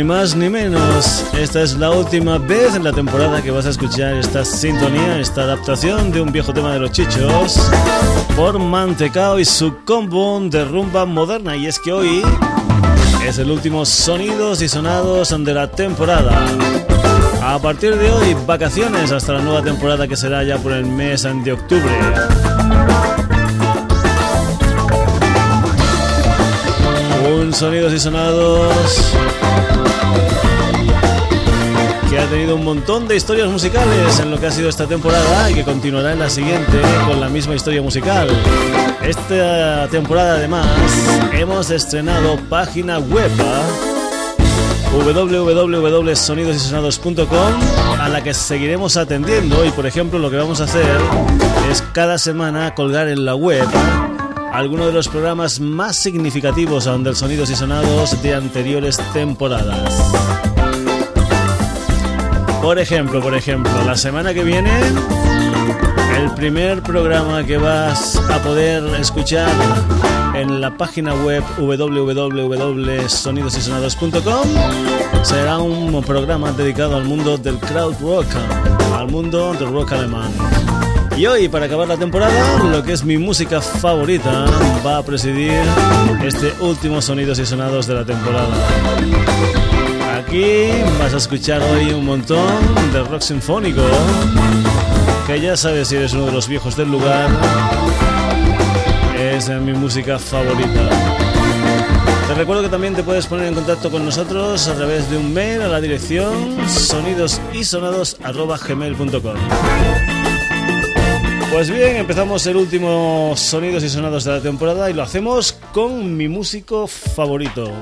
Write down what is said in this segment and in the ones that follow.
Ni más ni menos, esta es la última vez en la temporada que vas a escuchar esta sintonía, esta adaptación de un viejo tema de los chichos por Mantecao y su combo de rumba moderna. Y es que hoy es el último sonidos y sonados de la temporada. A partir de hoy, vacaciones hasta la nueva temporada que será ya por el mes de octubre. Sonidos y sonados que ha tenido un montón de historias musicales en lo que ha sido esta temporada y que continuará en la siguiente con la misma historia musical. Esta temporada además hemos estrenado página web www.sonidosysonados.com a la que seguiremos atendiendo y por ejemplo lo que vamos a hacer es cada semana colgar en la web algunos de los programas más significativos del Sonidos y Sonados de anteriores temporadas. Por ejemplo, por ejemplo, la semana que viene, el primer programa que vas a poder escuchar en la página web www.sonidosysonados.com será un programa dedicado al mundo del crowd rock, al mundo del rock alemán. Y hoy, para acabar la temporada, lo que es mi música favorita va a presidir este último Sonidos y Sonados de la temporada. Aquí vas a escuchar hoy un montón de rock sinfónico, que ya sabes si eres uno de los viejos del lugar, es mi música favorita. Te recuerdo que también te puedes poner en contacto con nosotros a través de un mail a la dirección sonidosysonados.gmail.com Pues bien, empezamos el último Sonidos y Sonados de la temporada y lo hacemos con mi músico favorito.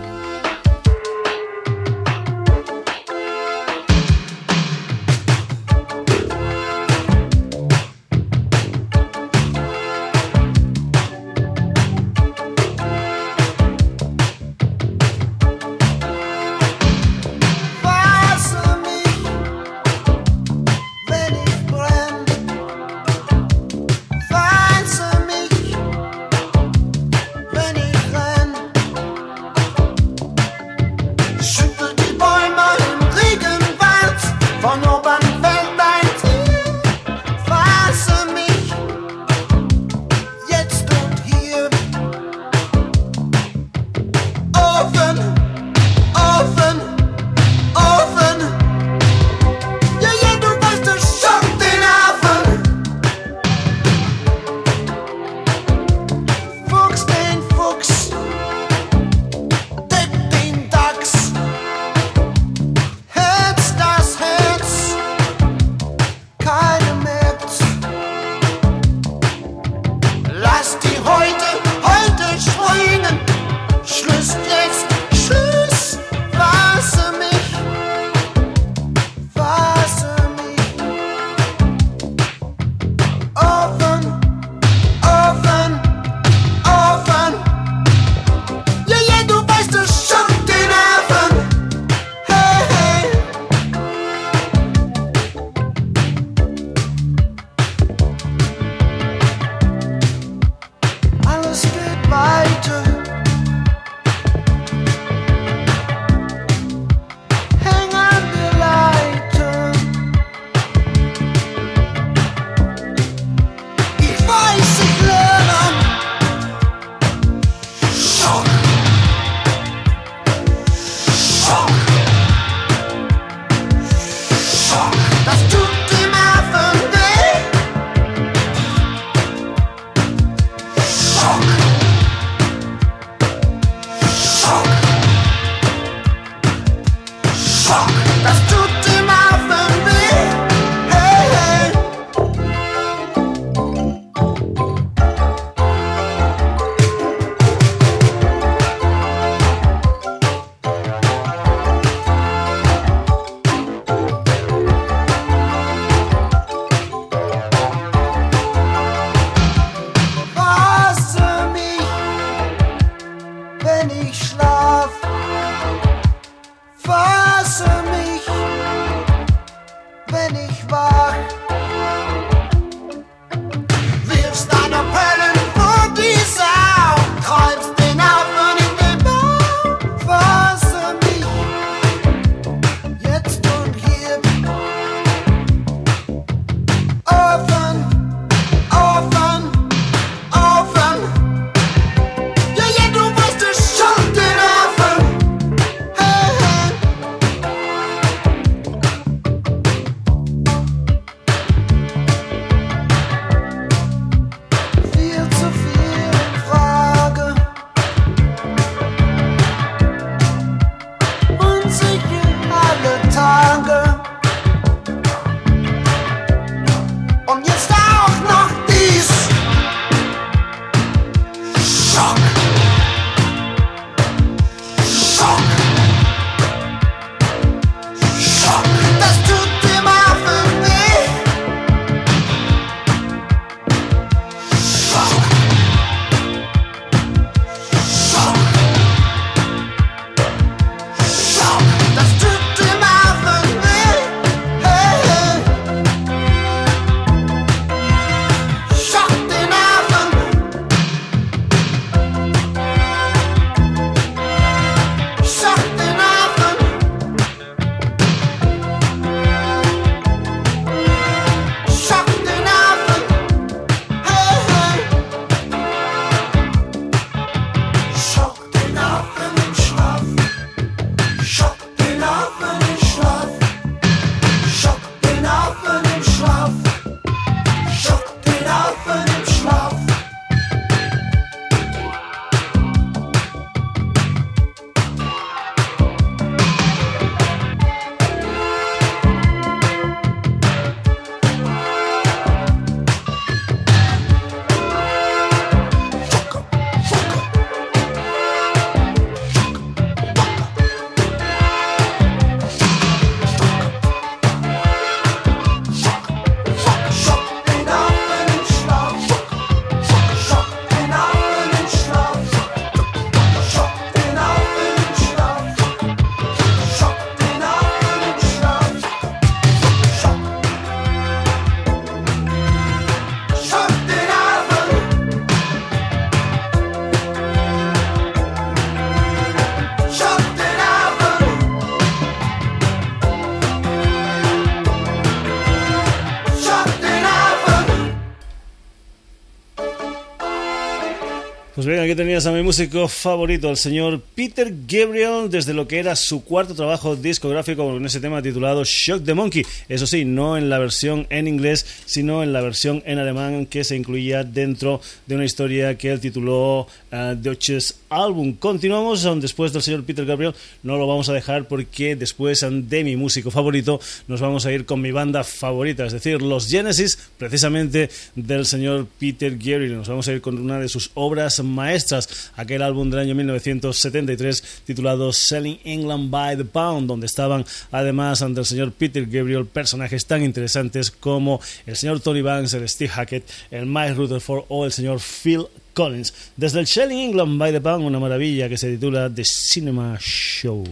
A mi músico favorito, el señor Peter Gabriel, desde lo que era su cuarto trabajo discográfico con ese tema titulado Shock the Monkey. Eso sí, no en la versión en inglés, sino en la versión en alemán que se incluía dentro de una historia que él tituló uh, Deutsches Album. Continuamos después del señor Peter Gabriel, no lo vamos a dejar porque después de mi músico favorito nos vamos a ir con mi banda favorita, es decir, los Genesis, precisamente del señor Peter Gabriel. Nos vamos a ir con una de sus obras maestras, aquel álbum del año 1973 titulado Selling England by the Pound, donde estaban además ante el señor Peter Gabriel personajes tan interesantes como el señor Tony Banks, el Steve Hackett, el Mike Rutherford o el señor Phil Collins. Desde el Selling England by the Pound, una maravilla que se titula The Cinema Show.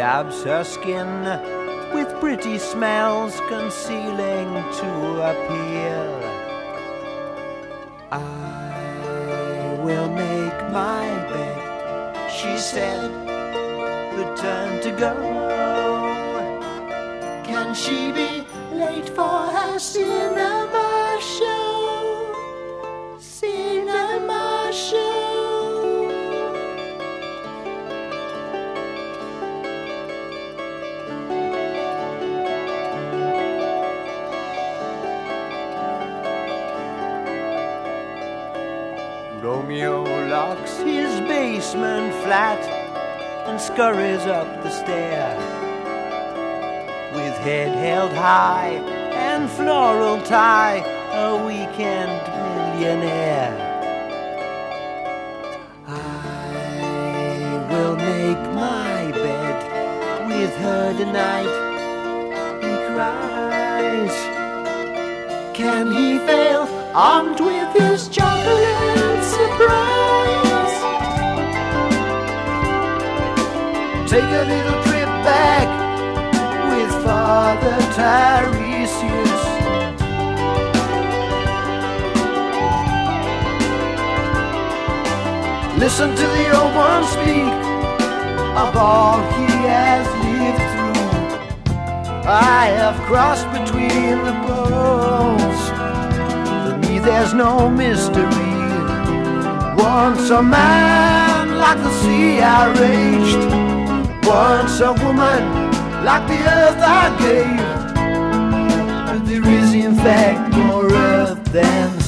Dabs her skin with pretty smells concealing to appeal. I will make my bed, she said, return to go. Can she be late for her cinema scurries up the stair. With head held high and floral tie, a weekend millionaire. I will make my bed with her tonight. He cries. Can he fail armed with his chocolate? surprise. Take a little trip back with Father Tiresias. Listen to the old one speak of all he has lived through. I have crossed between the poles. For me, there's no mystery. Once a man like the sea I raged. Once a woman like the earth I gave. But there is in fact more earth than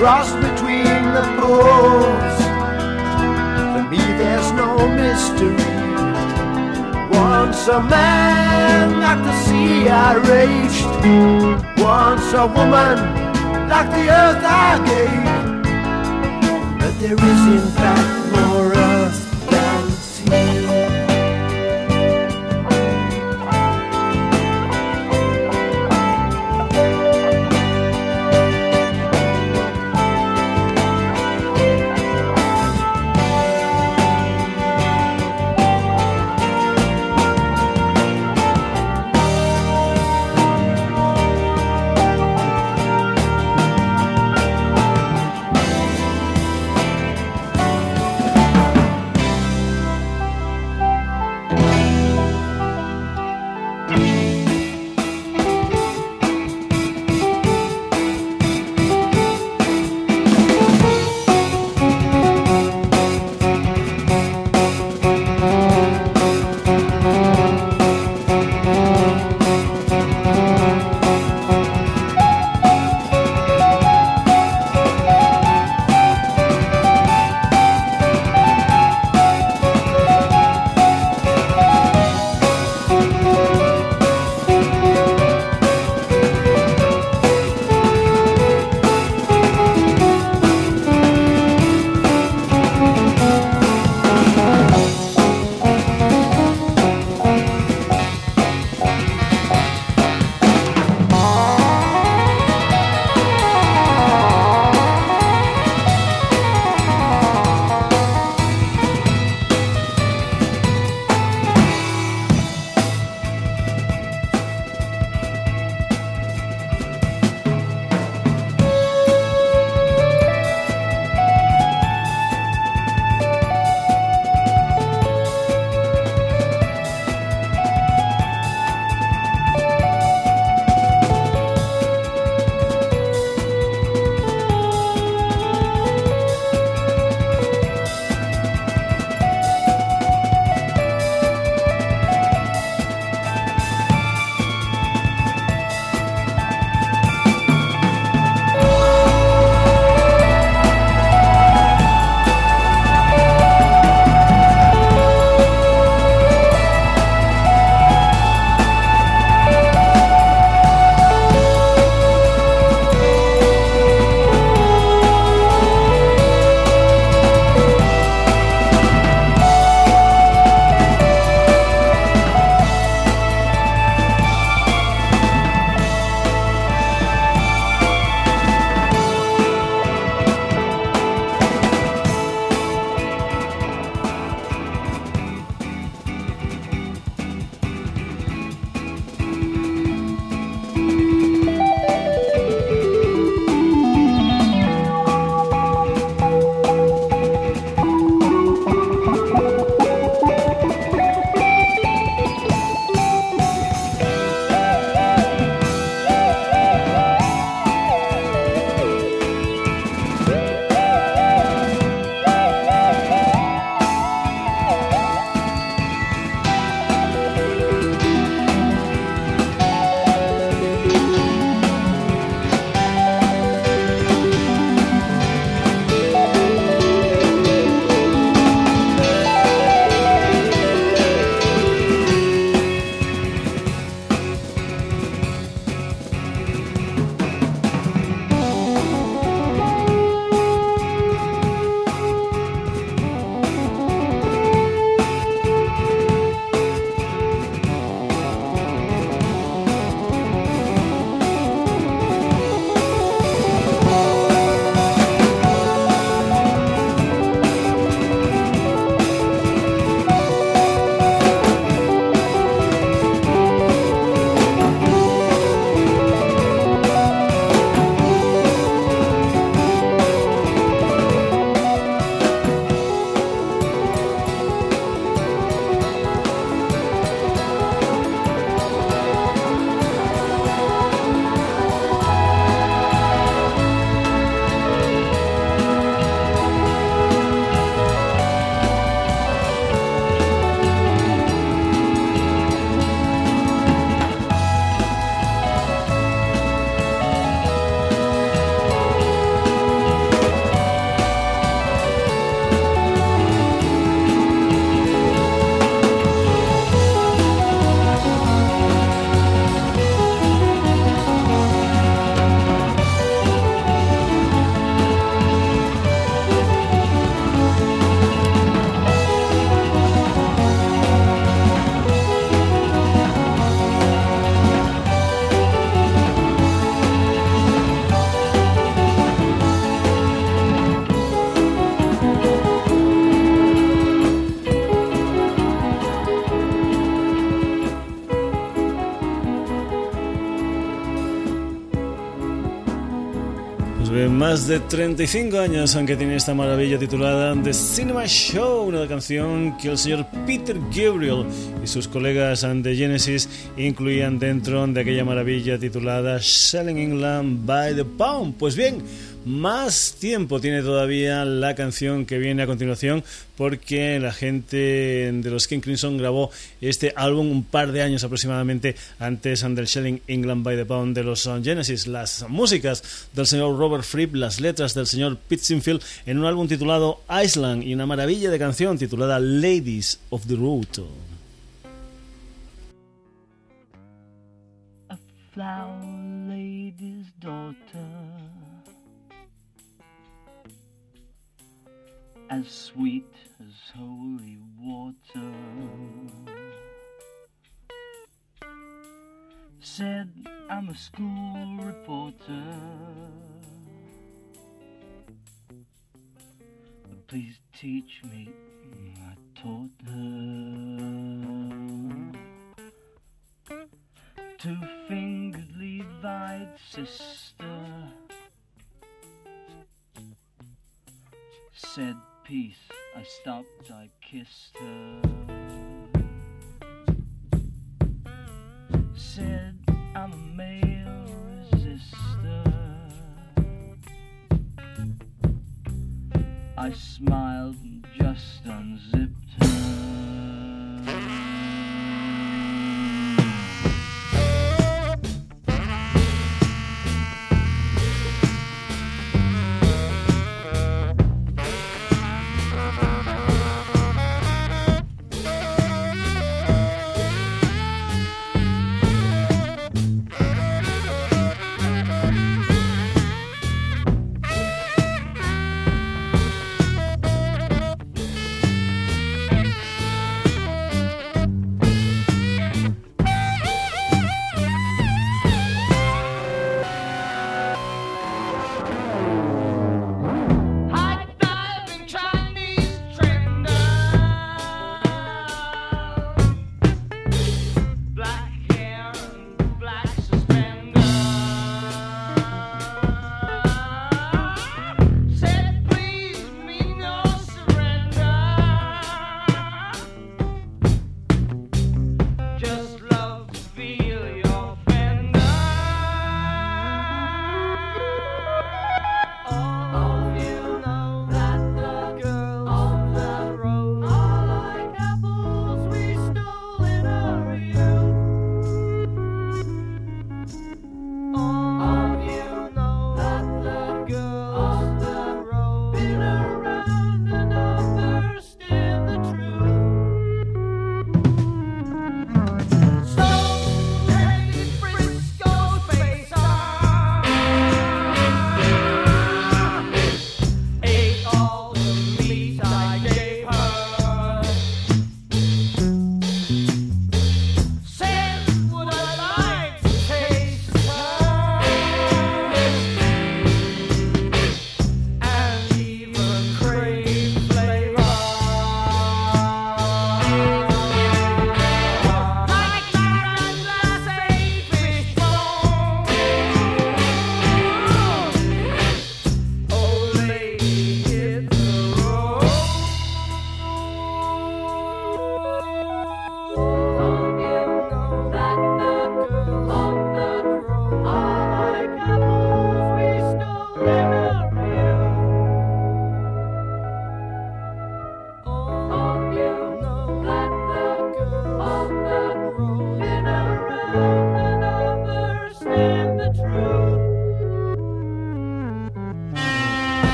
Crossed between the poles. For me, there's no mystery. Once a man like the sea I raged. Once a woman like the earth I gave. But there is in fact más de 35 años, aunque tiene esta maravilla titulada The Cinema Show, una canción que el señor Peter Gabriel y sus colegas de Genesis incluían dentro de aquella maravilla titulada Selling England by the Pound. Pues bien, más tiempo tiene todavía la canción que viene a continuación porque la gente de los King Crimson grabó este álbum un par de años aproximadamente antes del Shelling England by the Pound de los Genesis. Las músicas del señor Robert Fripp, las letras del señor Pete en un álbum titulado Island y una maravilla de canción titulada Ladies of the Road. As sweet as holy water. Said I'm a school reporter. Please teach me, I taught her. Two fingered Levite sister said peace. I stopped, I kissed her. Said, I'm a male resistor. I smiled and just unzipped her.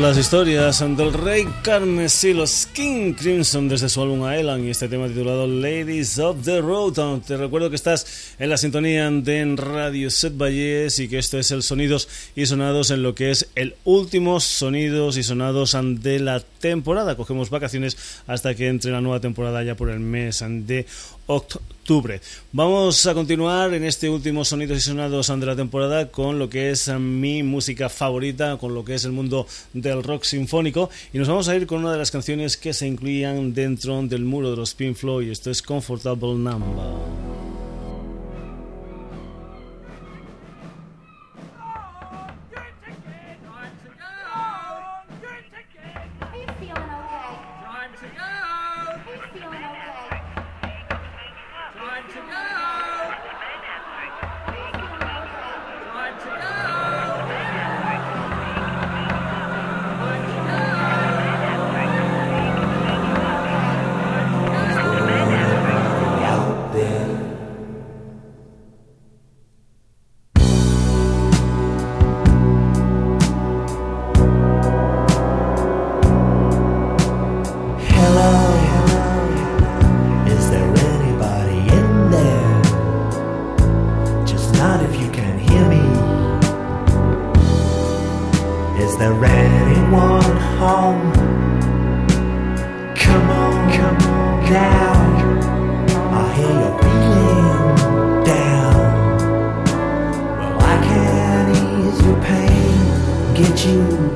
Las historias del rey carmesí, los King Crimson desde su álbum Island y este tema titulado Ladies of the Road. Te recuerdo que estás en la sintonía de Radio Set Valles y que esto es el Sonidos y Sonados en lo que es el último Sonidos y Sonados de la temporada. Cogemos vacaciones hasta que entre la nueva temporada ya por el mes de octubre. Vamos a continuar en este último Sonidos y Sonados de la temporada con lo que es mi música favorita, con lo que es el mundo del rock sinfónico y nos vamos a ir con una de las canciones que se incluían dentro del muro de los Pink Floyd esto es Comfortable Number. there anyone home? Come on, come on down. I hear you're feeling down. Well, I can ease your pain, get you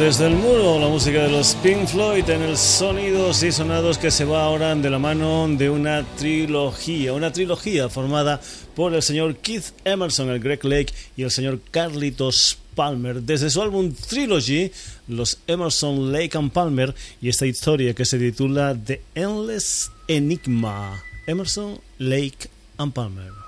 desde el muro, la música de los Pink Floyd en el sonidos y sonados que se va ahora de la mano de una trilogía, una trilogía formada por el señor Keith Emerson, el Greg Lake y el señor Carlitos Palmer. Desde su álbum Trilogy, los Emerson, Lake and Palmer y esta historia que se titula The Endless Enigma. Emerson, Lake and Palmer.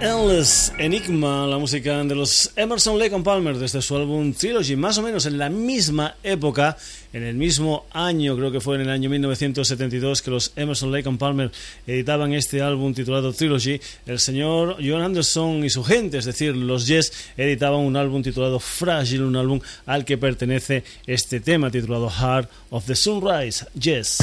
Endless Enigma, la música de los Emerson Lake and Palmer desde su álbum Trilogy, más o menos en la misma época, en el mismo año, creo que fue en el año 1972 que los Emerson Lake and Palmer editaban este álbum titulado Trilogy, el señor John Anderson y su gente, es decir, los Yes, editaban un álbum titulado Fragile, un álbum al que pertenece este tema titulado Heart of the Sunrise, Yes.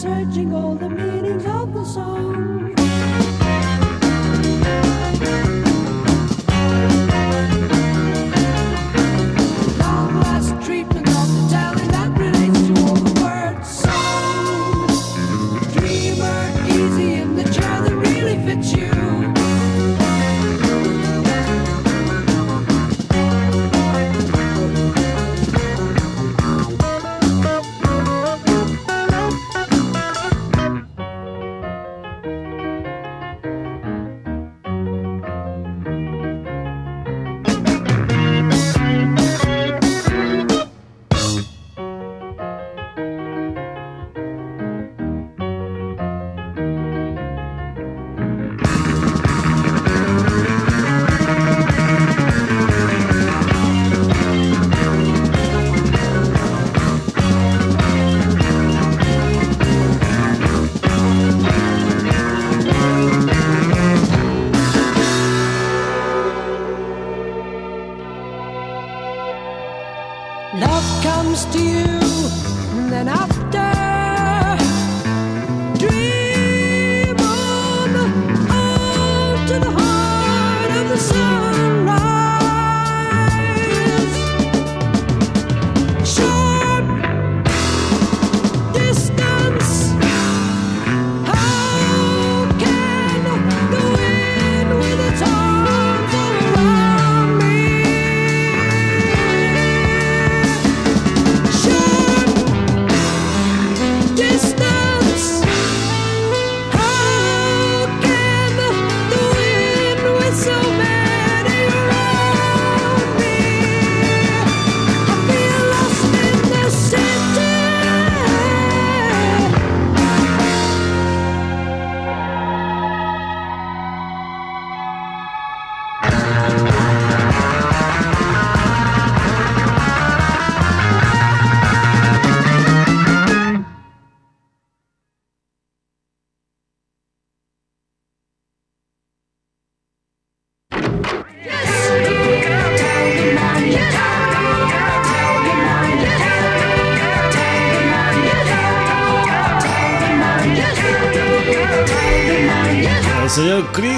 searching all the meanings of the song.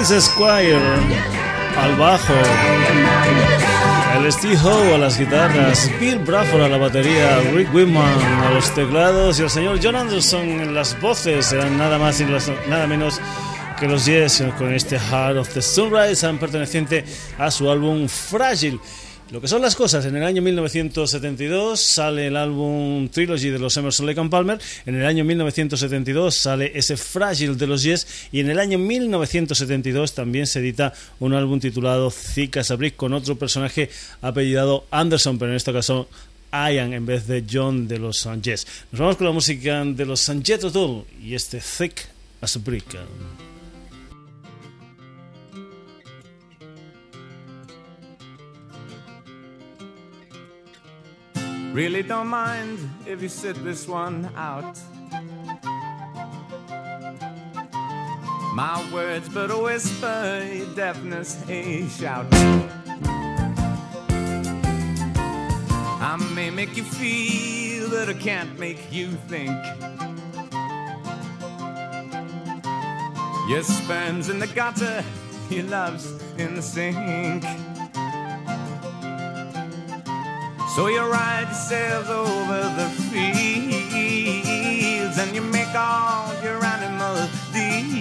Chris Squire al bajo, el Steve Howe a las guitarras, Bill Bradford a la batería, Rick Whitman a los teclados y el señor John Anderson en las voces, eran nada más y nada menos que los Yes con este Heart of the Sunrise, perteneciente a su álbum Fragile. Lo que son las cosas, en el año 1972 sale el álbum Trilogy de los Emerson Lake and Palmer, en el año 1972 sale ese Fragile de los Yes y en el año 1972 también se edita un álbum titulado Thick as a Brick con otro personaje apellidado Anderson, pero en este caso Ian en vez de John de los Yes. Nos vamos con la música de los Sanjet O'Toole y este Thick as a Brick. Really don't mind if you sit this one out. My words, but a whisper, your deafness, a shout. I may make you feel, but I can't make you think. Your sperm's in the gutter, your love's in the sink. So you ride yourselves over the fields and you make all your animal deals,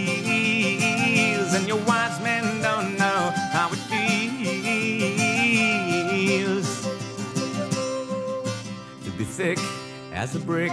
and your wise men don't know how it feels to be thick as a brick.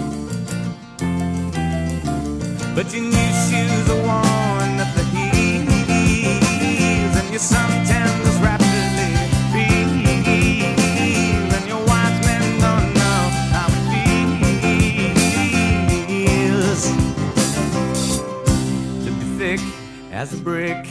But your new shoes are worn at the heels, and your suntan was rapidly peeled, and your wise men don't know how it feels. To be thick as a brick.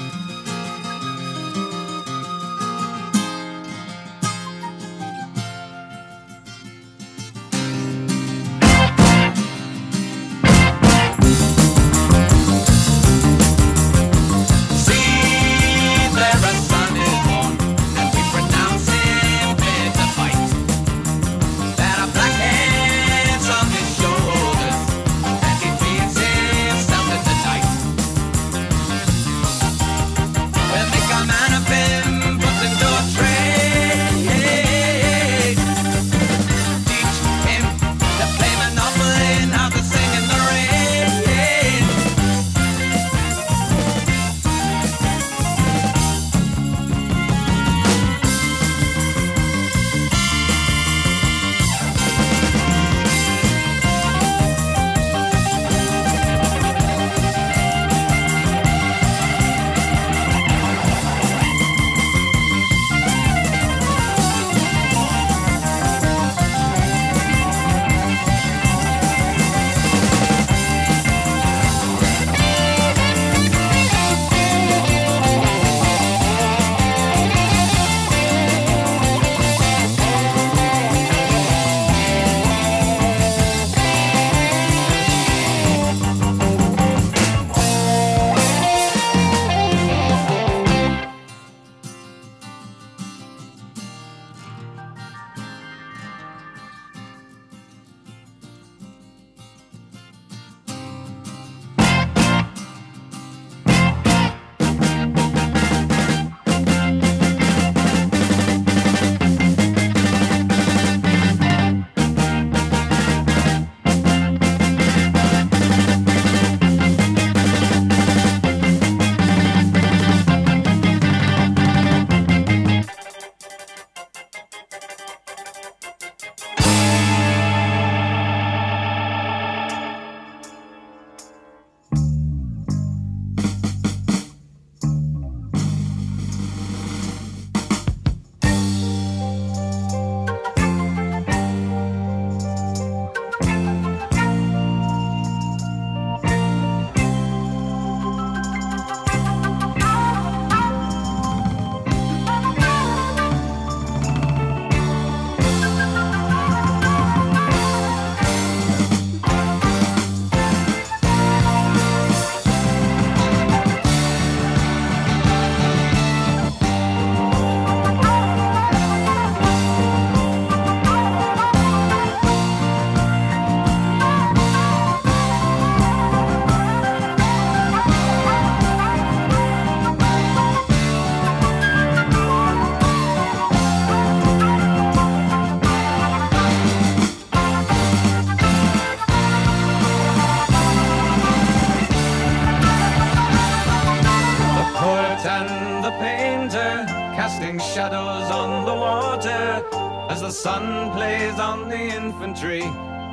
Infantry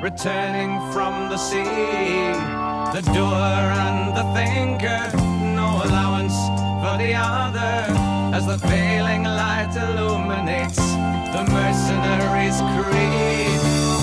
returning from the sea. The doer and the thinker, no allowance for the other, as the failing light illuminates the mercenary's creed.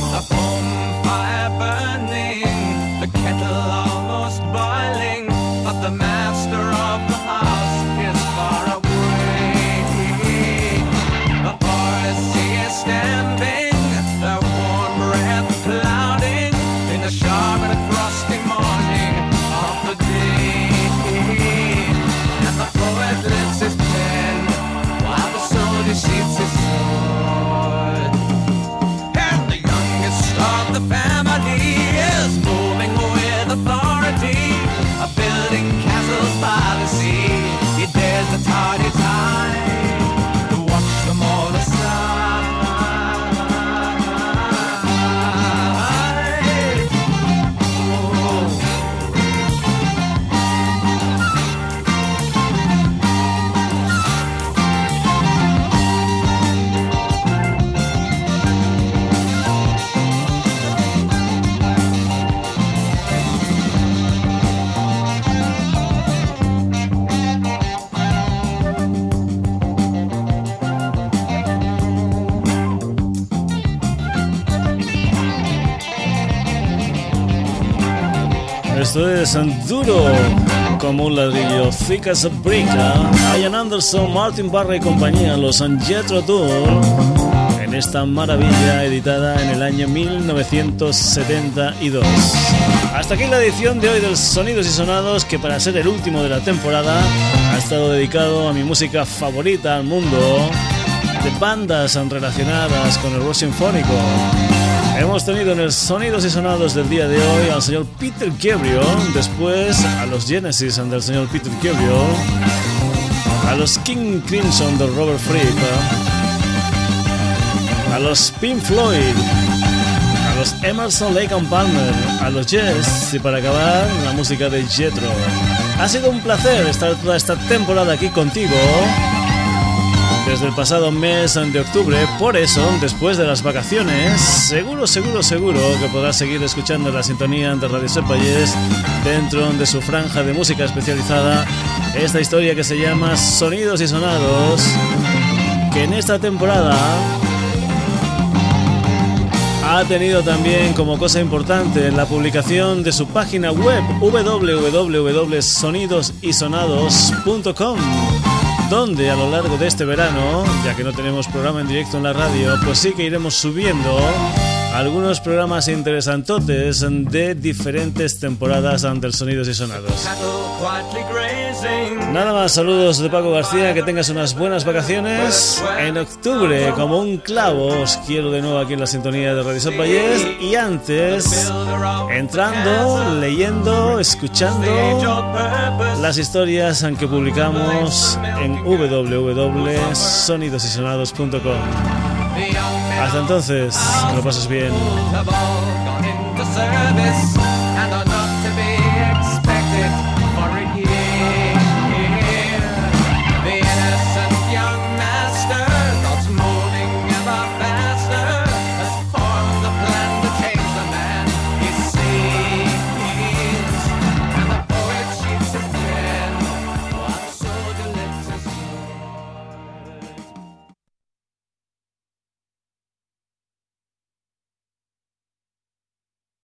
Esto es duro como un ladrillo, thick as a brick. Ian Anderson, Martin Barre y compañía, los Jetro Tour, esta maravilla editada en el año 1972. Hasta aquí la edición de hoy del Sonidos y Sonados, que para ser el último de la temporada ha estado dedicado a mi música favorita al mundo, de bandas relacionadas con el rock sinfónico. Hemos tenido en el Sonidos y Sonados del día de hoy al señor Peter Gabriel, después a los Genesis del señor Peter Gabriel, a los King Crimson del Robert Fripp, a los Pink Floyd, a los Emerson Lake and Palmer, a los Jazz y para acabar la música de Jethro. Ha sido un placer estar toda esta temporada aquí contigo desde el pasado mes de octubre. Por eso, después de las vacaciones, seguro, seguro, seguro que podrás seguir escuchando la sintonía de Radio Sepayés dentro de su franja de música especializada. Esta historia que se llama Sonidos y Sonados, que en esta temporada ha tenido también como cosa importante la publicación de su página web www.sonidosysonados.com donde a lo largo de este verano, ya que no tenemos programa en directo en la radio, pues sí que iremos subiendo algunos programas interesantotes de diferentes temporadas del Sonidos y Sonados. Nada más, saludos de Paco García, que tengas unas buenas vacaciones. En octubre, como un clavo, os quiero de nuevo aquí en la sintonía de Radio Valles y antes, entrando, leyendo, escuchando las historias que publicamos en www.sonidosysonados.com. Hasta entonces, lo pases bien.